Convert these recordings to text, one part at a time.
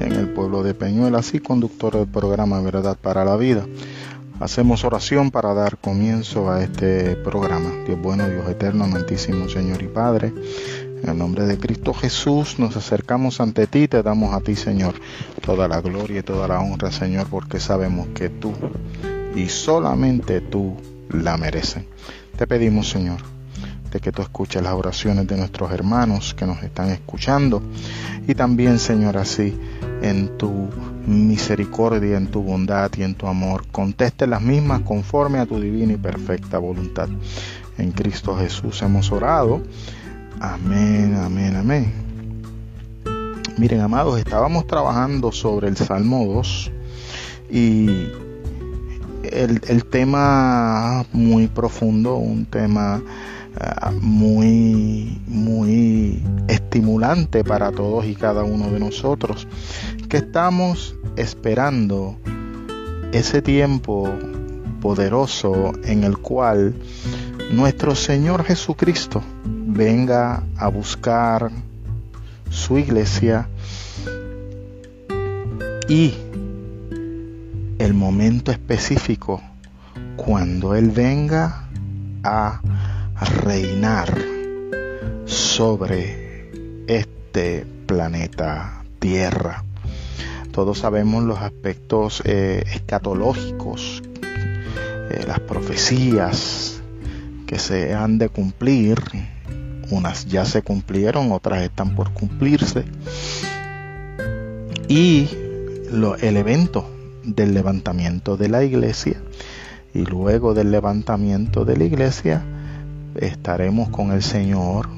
En el pueblo de Peñuelas y conductor del programa Verdad para la Vida. Hacemos oración para dar comienzo a este programa. Dios bueno, Dios eterno, amantísimo Señor y Padre. En el nombre de Cristo Jesús nos acercamos ante ti, te damos a ti, Señor, toda la gloria y toda la honra, Señor, porque sabemos que tú y solamente tú la mereces. Te pedimos, Señor, que tú escuches las oraciones de nuestros hermanos que nos están escuchando y también, Señor, así en tu misericordia, en tu bondad y en tu amor, conteste las mismas conforme a tu divina y perfecta voluntad. En Cristo Jesús hemos orado. Amén, amén, amén. Miren, amados, estábamos trabajando sobre el Salmo 2 y el, el tema muy profundo, un tema Ah, muy, muy estimulante para todos y cada uno de nosotros, que estamos esperando ese tiempo poderoso en el cual nuestro Señor Jesucristo venga a buscar su iglesia y el momento específico cuando Él venga a reinar sobre este planeta Tierra. Todos sabemos los aspectos eh, escatológicos, eh, las profecías que se han de cumplir. Unas ya se cumplieron, otras están por cumplirse. Y lo, el evento del levantamiento de la iglesia y luego del levantamiento de la iglesia estaremos con el Señor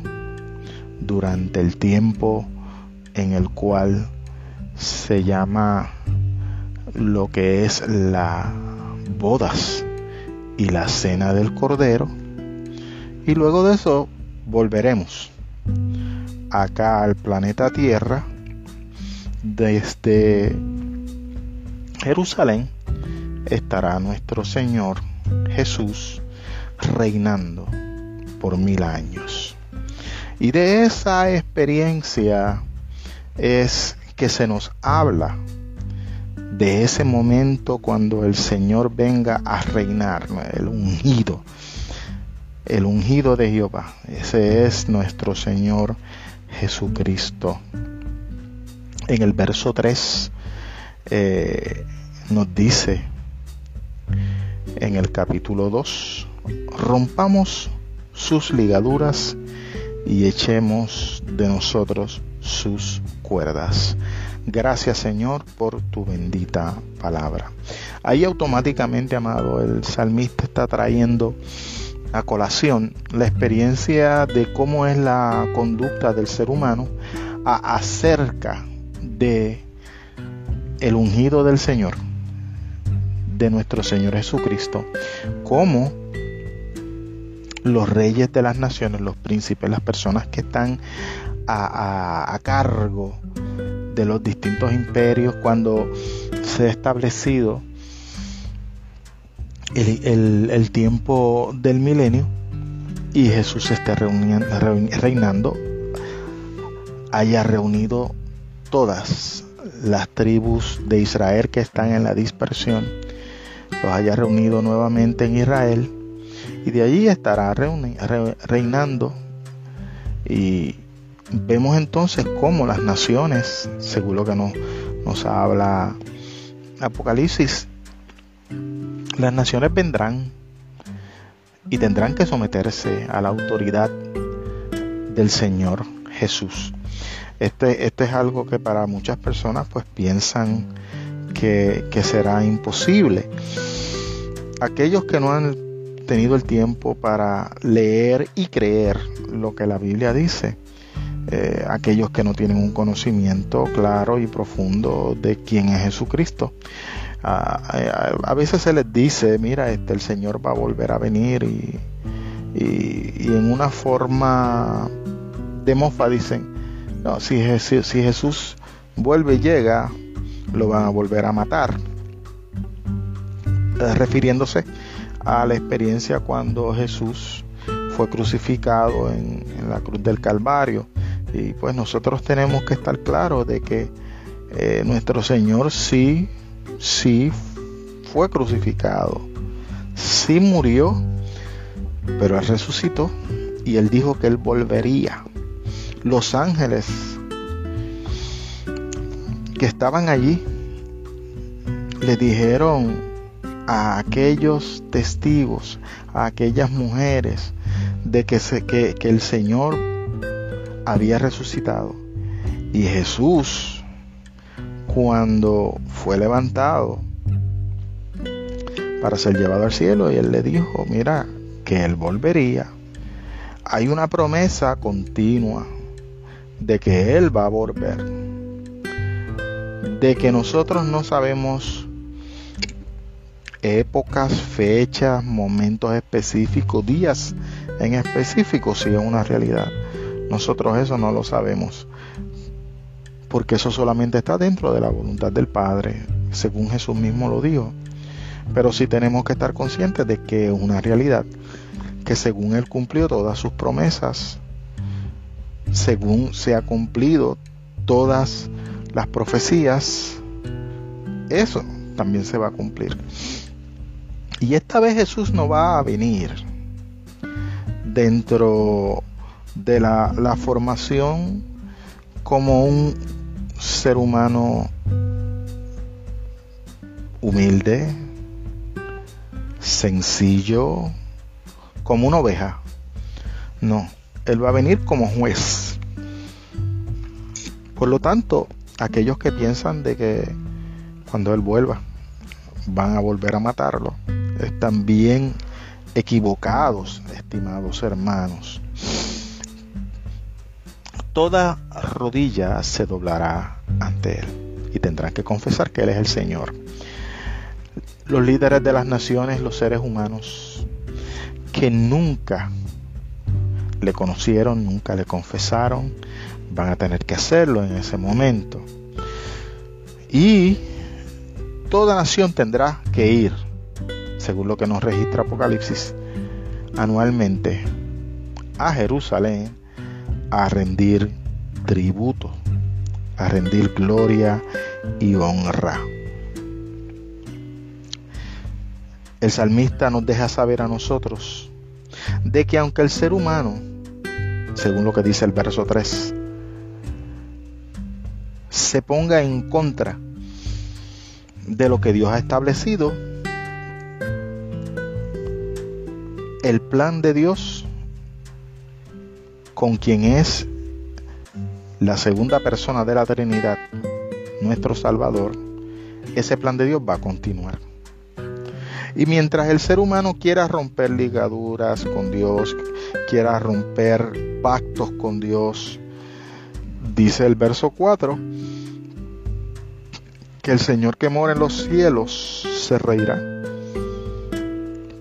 durante el tiempo en el cual se llama lo que es la bodas y la cena del Cordero. Y luego de eso volveremos acá al planeta Tierra desde Jerusalén estará nuestro Señor Jesús reinando por mil años. Y de esa experiencia es que se nos habla de ese momento cuando el Señor venga a reinar, el ungido, el ungido de Jehová. Ese es nuestro Señor Jesucristo. En el verso 3 eh, nos dice, en el capítulo 2, rompamos sus ligaduras y echemos de nosotros sus cuerdas. Gracias Señor por tu bendita palabra. Ahí automáticamente, amado, el salmista está trayendo a colación la experiencia de cómo es la conducta del ser humano acerca de el ungido del Señor, de nuestro Señor Jesucristo, cómo los reyes de las naciones, los príncipes, las personas que están a, cargo de los distintos imperios cuando se ha establecido el, tiempo del milenio y Jesús esté reinando, haya reunido todas las tribus de Israel que están en la dispersión, los haya reunido nuevamente en Israel y de allí estará reinando y vemos entonces cómo las naciones, según lo que nos, nos habla Apocalipsis, las naciones vendrán y tendrán que someterse a la autoridad del Señor Jesús. Este, este es algo que para muchas personas pues piensan que, que será imposible. Aquellos que no han tenido el tiempo para leer y creer lo que la Biblia dice. Eh, aquellos que no tienen un conocimiento claro y profundo de quién es Jesucristo. a veces se les dice, mira, este, el Señor va a volver a venir y, y, en una forma de mofa dicen, no, si, si Jesús vuelve y llega, lo van a volver a matar. Eh, refiriéndose a la experiencia cuando Jesús fue crucificado en, la cruz del Calvario Y pues nosotros tenemos que estar claros de que eh, nuestro Señor sí, sí fue crucificado, sí murió, pero Él resucitó y Él dijo que Él volvería. Los ángeles que estaban allí le dijeron a aquellos testigos, a aquellas mujeres, de que, que el Señor había resucitado. Y Jesús, cuando fue levantado para ser llevado al cielo, y él le dijo, mira, que él volvería. Hay una promesa continua de que él va a volver. De que nosotros no sabemos épocas, fechas, momentos específicos, días en específico, si es una realidad. Nosotros eso no lo sabemos, porque eso solamente está dentro de la voluntad del Padre, según Jesús mismo lo dijo. Pero sí tenemos que estar conscientes de que es una realidad, que según Él cumplió todas sus promesas, según se ha cumplido todas las profecías, eso también se va a cumplir. Y esta vez Jesús no va a venir dentro de la, formación como un ser humano humilde, sencillo, como una oveja. No, Él va a venir como juez. Por lo tanto, aquellos que piensan de que cuando Él vuelva van a volver a matarlo, bien equivocados, estimados hermanos. Toda rodilla se doblará ante Él y tendrán que confesar que Él es el Señor. Los líderes de las naciones, los seres humanos, que nunca le conocieron, nunca le confesaron, van a tener que hacerlo en ese momento. Y toda nación tendrá que ir según lo que nos registra Apocalipsis, anualmente a Jerusalén a rendir tributo, a rendir gloria y honra. El salmista nos deja saber a nosotros de que aunque el ser humano, según lo que dice el verso 3, se ponga en contra de lo que Dios ha establecido, el plan de Dios con quien es la segunda persona de la Trinidad, nuestro Salvador, ese plan de Dios va a continuar. Y mientras el ser humano quiera romper ligaduras con Dios, quiera romper pactos con Dios, dice el verso 4, que el Señor que mora en los cielos se reirá.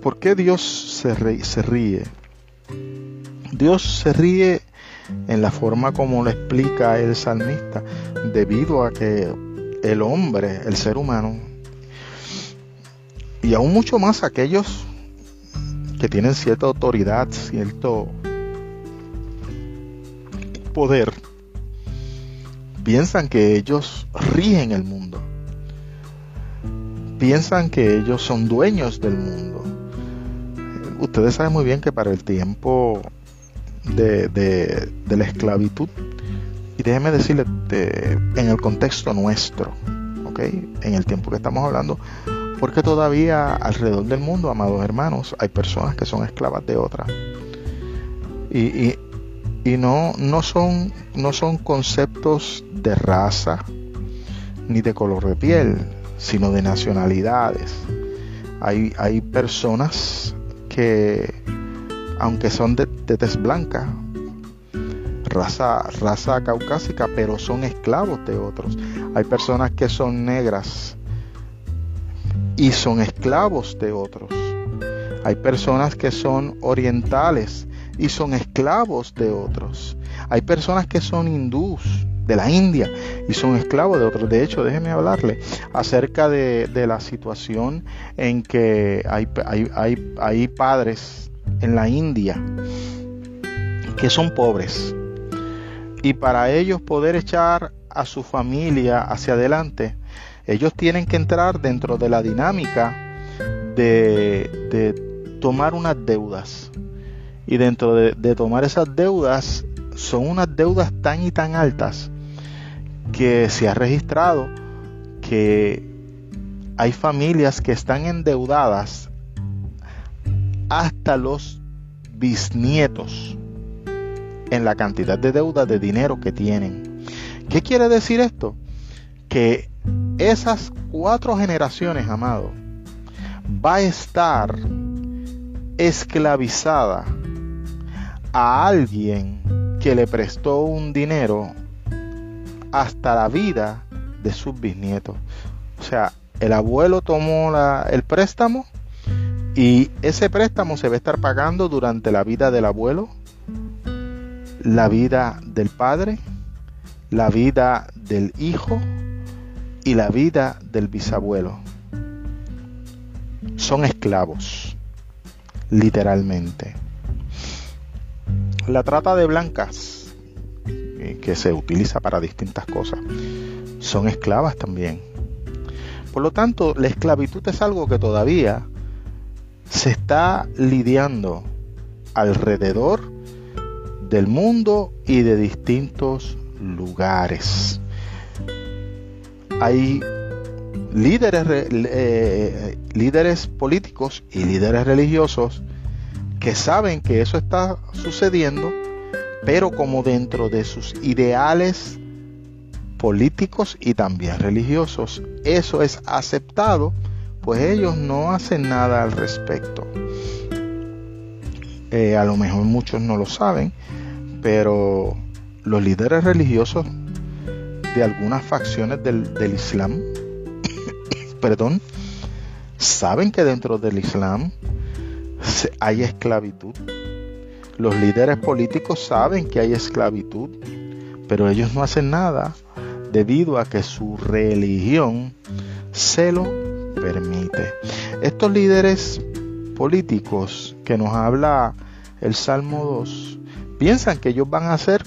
¿Por qué Dios se ríe? Dios se ríe en la forma como lo explica el salmista, debido a que el hombre, el ser humano, y aún mucho más aquellos que tienen cierta autoridad, cierto poder, piensan que ellos rigen el mundo, piensan que ellos son dueños del mundo ustedes saben muy bien que para el tiempo de, la esclavitud, y déjenme decirles, en el contexto nuestro, ¿ok? En el tiempo que estamos hablando, porque todavía alrededor del mundo, amados hermanos, hay personas que son esclavas de otras. Y, y, no, no, son, no son conceptos de raza ni de color de piel, sino de nacionalidades. Hay, hay personas que, aunque son de, tez blanca, raza, raza caucásica, pero son esclavos de otros. Hay personas que son negras y son esclavos de otros. Hay personas que son orientales y son esclavos de otros. Hay personas que son hindús de la India y son esclavos de otros. De hecho, déjeme hablarle acerca de, la situación en que hay, hay, hay padres en la India que son pobres Y para ellos poder echar a su familia hacia adelante, ellos tienen que entrar dentro de la dinámica de, de tomar unas deudas. Y dentro de, de tomar esas deudas, son unas deudas tan y tan altas que se ha registrado que hay familias que están endeudadas hasta los bisnietos en la cantidad de deuda de dinero que tienen. ¿Qué quiere decir esto? Que esas cuatro generaciones, amado, va a estar esclavizada a alguien que le prestó un dinero hasta la vida de sus bisnietos. O sea, el abuelo tomó el préstamo y ese préstamo se va a estar pagando durante la vida del abuelo, la vida del padre, la vida del hijo y la vida del bisabuelo. Son esclavos, literalmente. La trata de blancas, que se utiliza para distintas cosas, son esclavas también. Por lo tanto, la esclavitud es algo que todavía se está lidiando alrededor del mundo y de distintos lugares. Hay líderes, eh, líderes políticos y líderes religiosos que saben que eso está sucediendo, pero como dentro de sus ideales políticos y también religiosos, eso es aceptado, pues ellos no hacen nada al respecto. Eh, a lo mejor muchos no lo saben, pero los líderes religiosos de algunas facciones del, del Islam, perdón, saben que dentro del Islam hay esclavitud. Los líderes políticos saben que hay esclavitud, pero ellos no hacen nada debido a que su religión se lo permite. Estos líderes políticos que nos habla el Salmo 2 piensan que ellos van a hacer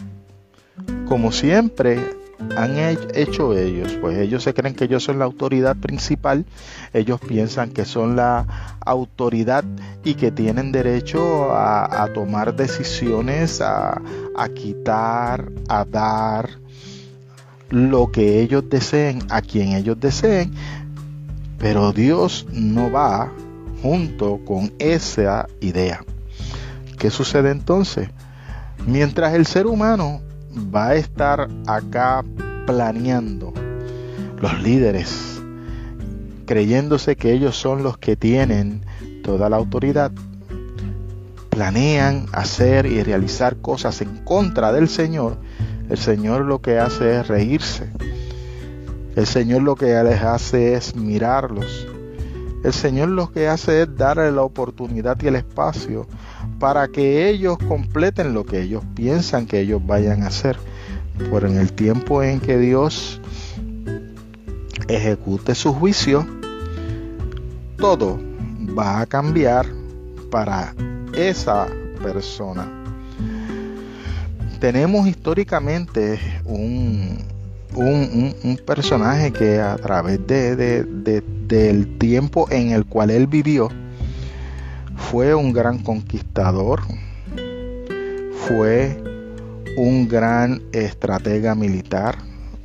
como siempre han hecho ellos? Pues ellos se creen que ellos son la autoridad principal, ellos piensan que son la autoridad y que tienen derecho a, tomar decisiones, a, quitar, a dar lo que ellos deseen a quien ellos deseen, pero Dios no va junto con esa idea. ¿Qué sucede entonces? Mientras el ser humano va a estar acá planeando los líderes, creyéndose que ellos son los que tienen toda la autoridad, planean hacer y realizar cosas en contra del Señor, el Señor lo que hace es reírse. El Señor lo que les hace es mirarlos. El Señor lo que hace es darle la oportunidad y el espacio para que ellos completen lo que ellos piensan que ellos vayan a hacer. Por en el tiempo en que Dios ejecute su juicio, todo va a cambiar para esa persona. Tenemos históricamente un, un, personaje que a través de, del tiempo en el cual él vivió, fue un gran conquistador, fue un gran estratega militar,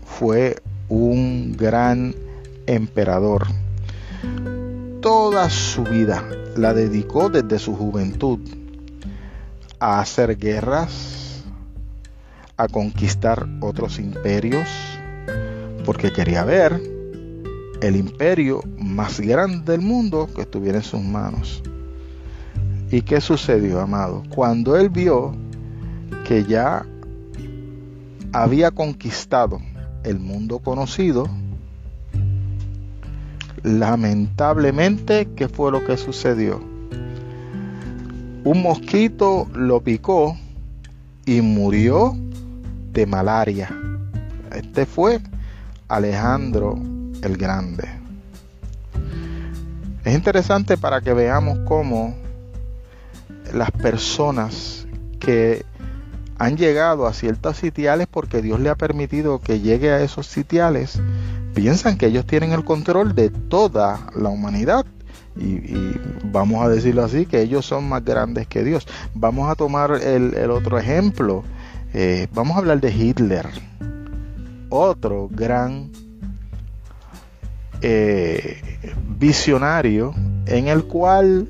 fue un gran emperador. Toda su vida la dedicó desde su juventud a hacer guerras, a conquistar otros imperios, porque quería ver el imperio más grande del mundo que estuviera en sus manos. ¿Y qué sucedió, amado? Cuando él vio que ya había conquistado el mundo conocido, lamentablemente, ¿qué fue lo que sucedió? Un mosquito lo picó y murió de malaria. Este fue Alejandro el Grande. Es interesante para que veamos cómo las personas que han llegado a ciertos sitiales porque Dios le ha permitido que llegue a esos sitiales, piensan que ellos tienen el control de toda la humanidad. Y, vamos a decirlo así, que ellos son más grandes que Dios. Vamos a tomar el, otro ejemplo. Eh, vamos a hablar de Hitler, otro gran eh, visionario en el cual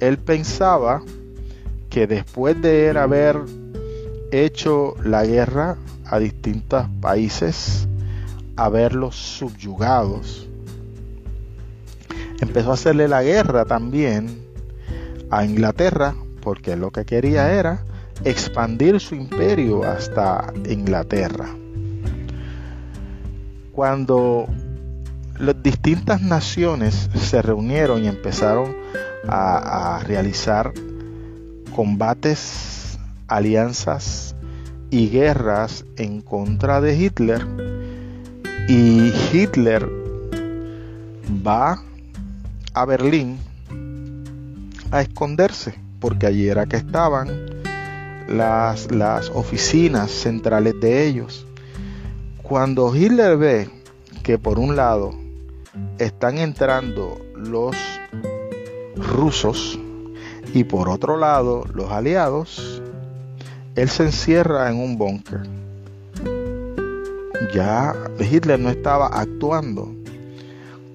él pensaba que después de haber hecho la guerra a distintos países, haberlos subyugados, empezó a hacerle la guerra también a Inglaterra, porque lo que quería era expandir su imperio hasta Inglaterra. Cuando las distintas naciones se reunieron y empezaron a, realizar combates, alianzas y guerras en contra de Hitler. Y Hitler va a Berlín a esconderse, porque allí era que estaban las, las oficinas centrales de ellos. Cuando Hitler ve que por un lado están entrando los rusos y por otro lado los aliados, él se encierra en un búnker. Ya Hitler no estaba actuando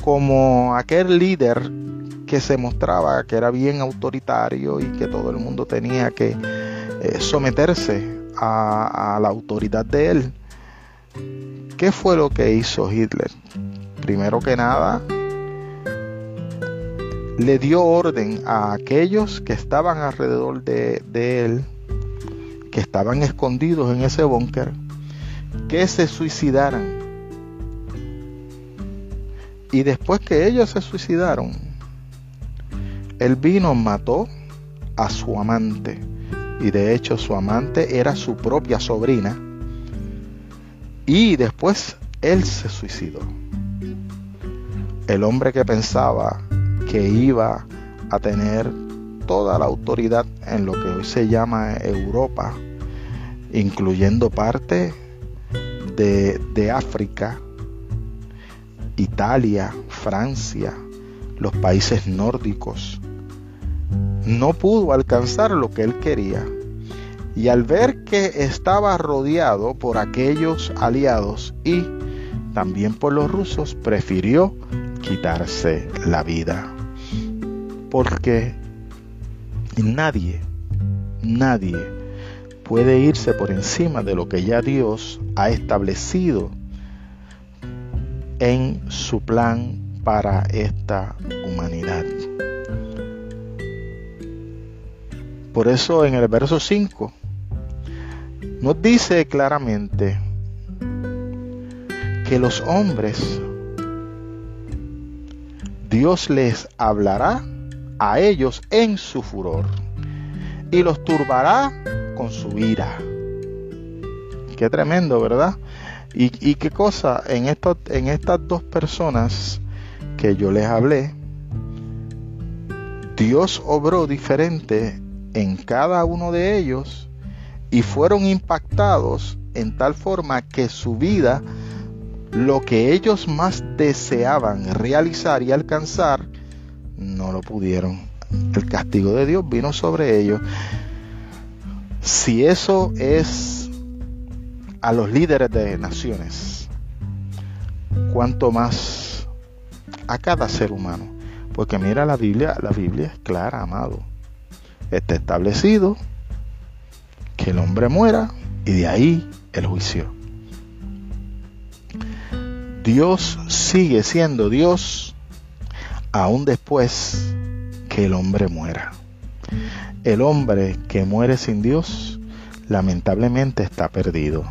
como aquel líder que se mostraba que era bien autoritario y que todo el mundo tenía que eh, someterse a la autoridad de él. ¿Qué fue lo que hizo Hitler? Primero que nada, le dio orden a aquellos que estaban alrededor de, él, que estaban escondidos en ese búnker, que se suicidaran. Y después que ellos se suicidaron, el vino mató a su amante. Y de hecho su amante era su propia sobrina. Y después él se suicidó el hombre que pensaba que iba a tener toda la autoridad en lo que hoy se llama Europa, incluyendo parte de, África, Italia, Francia, los países nórdicos, no pudo alcanzar lo que él quería. Y al ver que estaba rodeado por aquellos aliados y también por los rusos, prefirió quitarse la vida. Porque nadie, nadie puede irse por encima de lo que ya Dios ha establecido en su plan para esta humanidad. Por eso en el verso 5 nos dice claramente que los hombres Dios les hablará a ellos en su furor y los turbará con su ira. Qué tremendo, ¿verdad? Y, qué cosa, en, en estas dos personas que yo les hablé, Dios obró diferente en cada uno de ellos y fueron impactados en tal forma que su vida lo que ellos más deseaban realizar y alcanzar, no lo pudieron. El castigo de Dios vino sobre ellos. Si eso es a los líderes de naciones, cuanto más a cada ser humano. Porque mira la Biblia, la Biblia es clara, amado. Está establecido que el hombre muera y de ahí el juicio. Dios sigue siendo Dios aún después que el hombre muera. El hombre que muere sin Dios lamentablemente está perdido.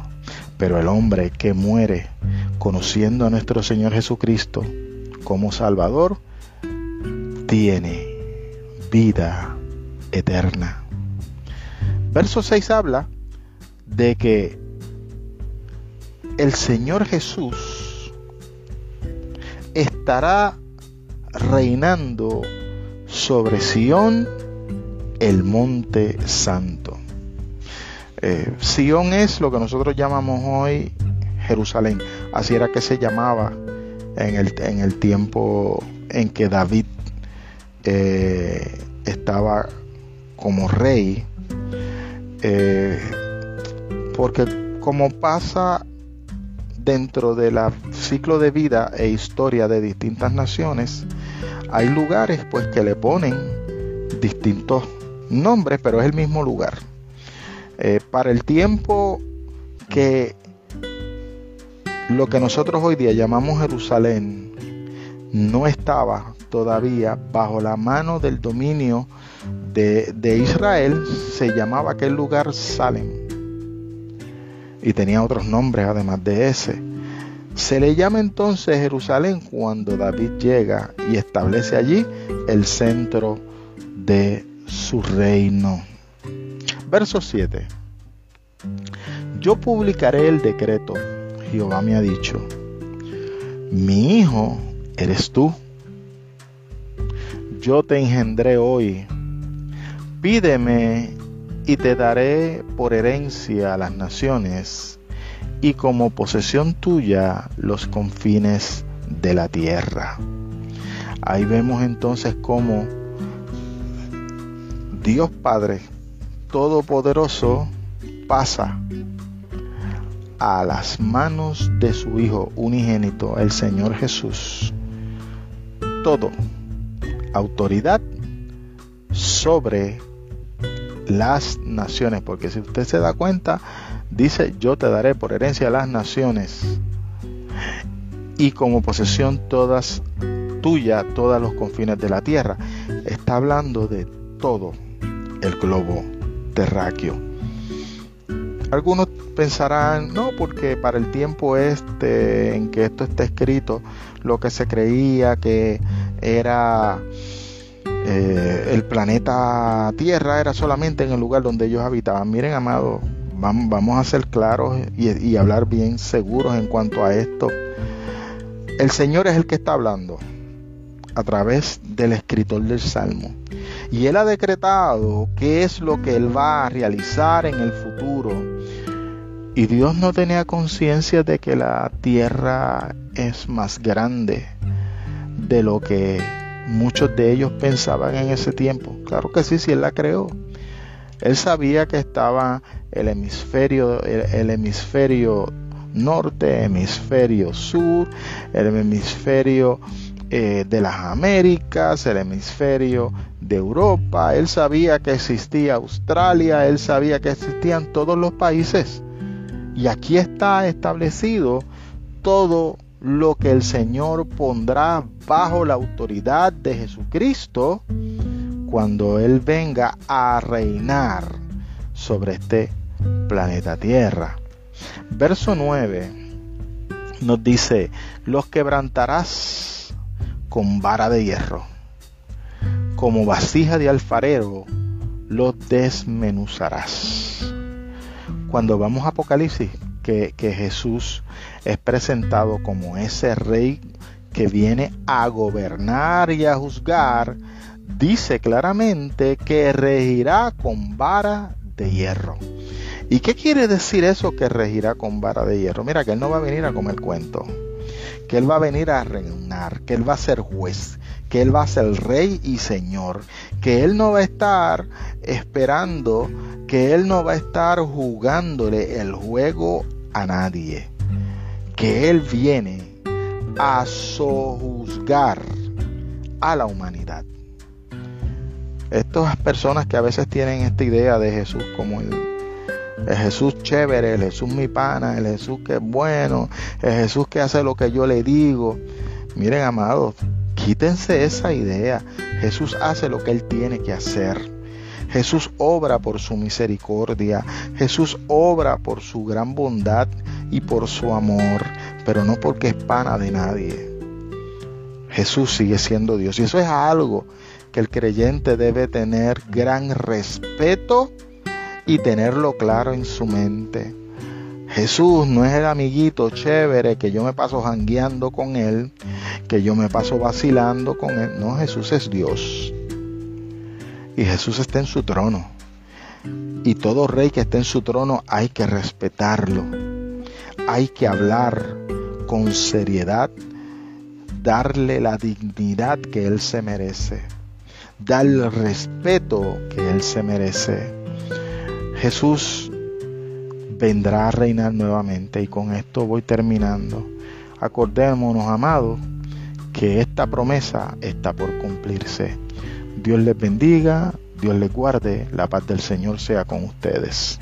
Pero el hombre que muere conociendo a nuestro Señor Jesucristo como Salvador, tiene vida eterna. Verso 6 habla de que el Señor Jesús estará reinando sobre Sión, el monte santo. Eh, Sion es lo que nosotros llamamos hoy Jerusalén. Así era que se llamaba en el, en el tiempo en que David eh, estaba como rey. Eh, porque como pasa dentro del ciclo de vida e historia de distintas naciones, hay lugares pues que le ponen distintos nombres, pero es el mismo lugar. Eh, para el tiempo que lo que nosotros hoy día llamamos Jerusalén no estaba todavía bajo la mano del dominio de, de Israel, se llamaba aquel lugar Salem y tenía otros nombres además de ese. Se le llama entonces Jerusalén cuando David llega y establece allí el centro de su reino. Verso 7. Yo publicaré el decreto, Jehová me ha dicho, mi hijo eres tú. Yo te engendré hoy. Pídeme y te daré por herencia a las naciones y como posesión tuya los confines de la tierra. Ahí vemos entonces cómo Dios Padre Todopoderoso pasa a las manos de su Hijo unigénito, el Señor Jesús, todo, autoridad sobre las naciones, porque si usted se da cuenta, dice, yo te daré por herencia las naciones y como posesión todas tuya, todos los confines de la tierra. Está hablando de todo el globo terráqueo. Algunos pensarán, no, porque para el tiempo este en que esto está escrito, lo que se creía que era eh, el planeta Tierra era solamente en el lugar donde ellos habitaban. Miren, amado, vamos, a ser claros y, y hablar bien seguros en cuanto a esto. El Señor es el que está hablando a través del escritor del Salmo. Y Él ha decretado qué es lo que Él va a realizar en el futuro. Y Dios no tenía conciencia de que la tierra es más grande de lo que muchos de ellos pensaban en ese tiempo. Claro que sí, si él la creó. Él sabía que estaba el hemisferio, el, hemisferio norte, hemisferio sur, el hemisferio eh, de las Américas, el hemisferio de Europa. Él sabía que existía Australia, él sabía que existían todos los países. Y aquí está establecido todo lo que el Señor pondrá bajo la autoridad de Jesucristo cuando Él venga a reinar sobre este planeta Tierra. Verso 9 nos dice, los quebrantarás con vara de hierro, como vasija de alfarero los desmenuzarás. Cuando vamos a Apocalipsis, que, que Jesús es presentado como ese rey que viene a gobernar y a juzgar, dice claramente que regirá con vara de hierro. ¿Y qué quiere decir eso que regirá con vara de hierro? Mira, que él no va a venir a comer cuento, que él va a venir a reinar, que él va a ser juez, que él va a ser rey y señor, que él no va a estar esperando, que él no va a estar jugándole el juego a nadie que Él viene a sojuzgar a la humanidad. Estas personas que a veces tienen esta idea de Jesús como el, Jesús chévere, el Jesús mi pana, el Jesús que es bueno, el Jesús que hace lo que yo le digo. Miren, amados, quítense esa idea. Jesús hace lo que Él tiene que hacer. Jesús obra por su misericordia. Jesús obra por su gran bondad y por su amor, pero no porque es pana de nadie. Jesús sigue siendo Dios y eso es algo que el creyente debe tener gran respeto y tenerlo claro en su mente. Jesús no es el amiguito chévere que yo me paso jangueando con él, que yo me paso vacilando con él. No, Jesús es Dios. Y Jesús está en su trono. Y todo rey que esté en su trono hay que respetarlo. Hay que hablar con seriedad, darle la dignidad que él se merece, dar el respeto que él se merece. Jesús vendrá a reinar nuevamente y con esto voy terminando. Acordémonos, amados, que esta promesa está por cumplirse. Dios les bendiga, Dios les guarde, la paz del Señor sea con ustedes.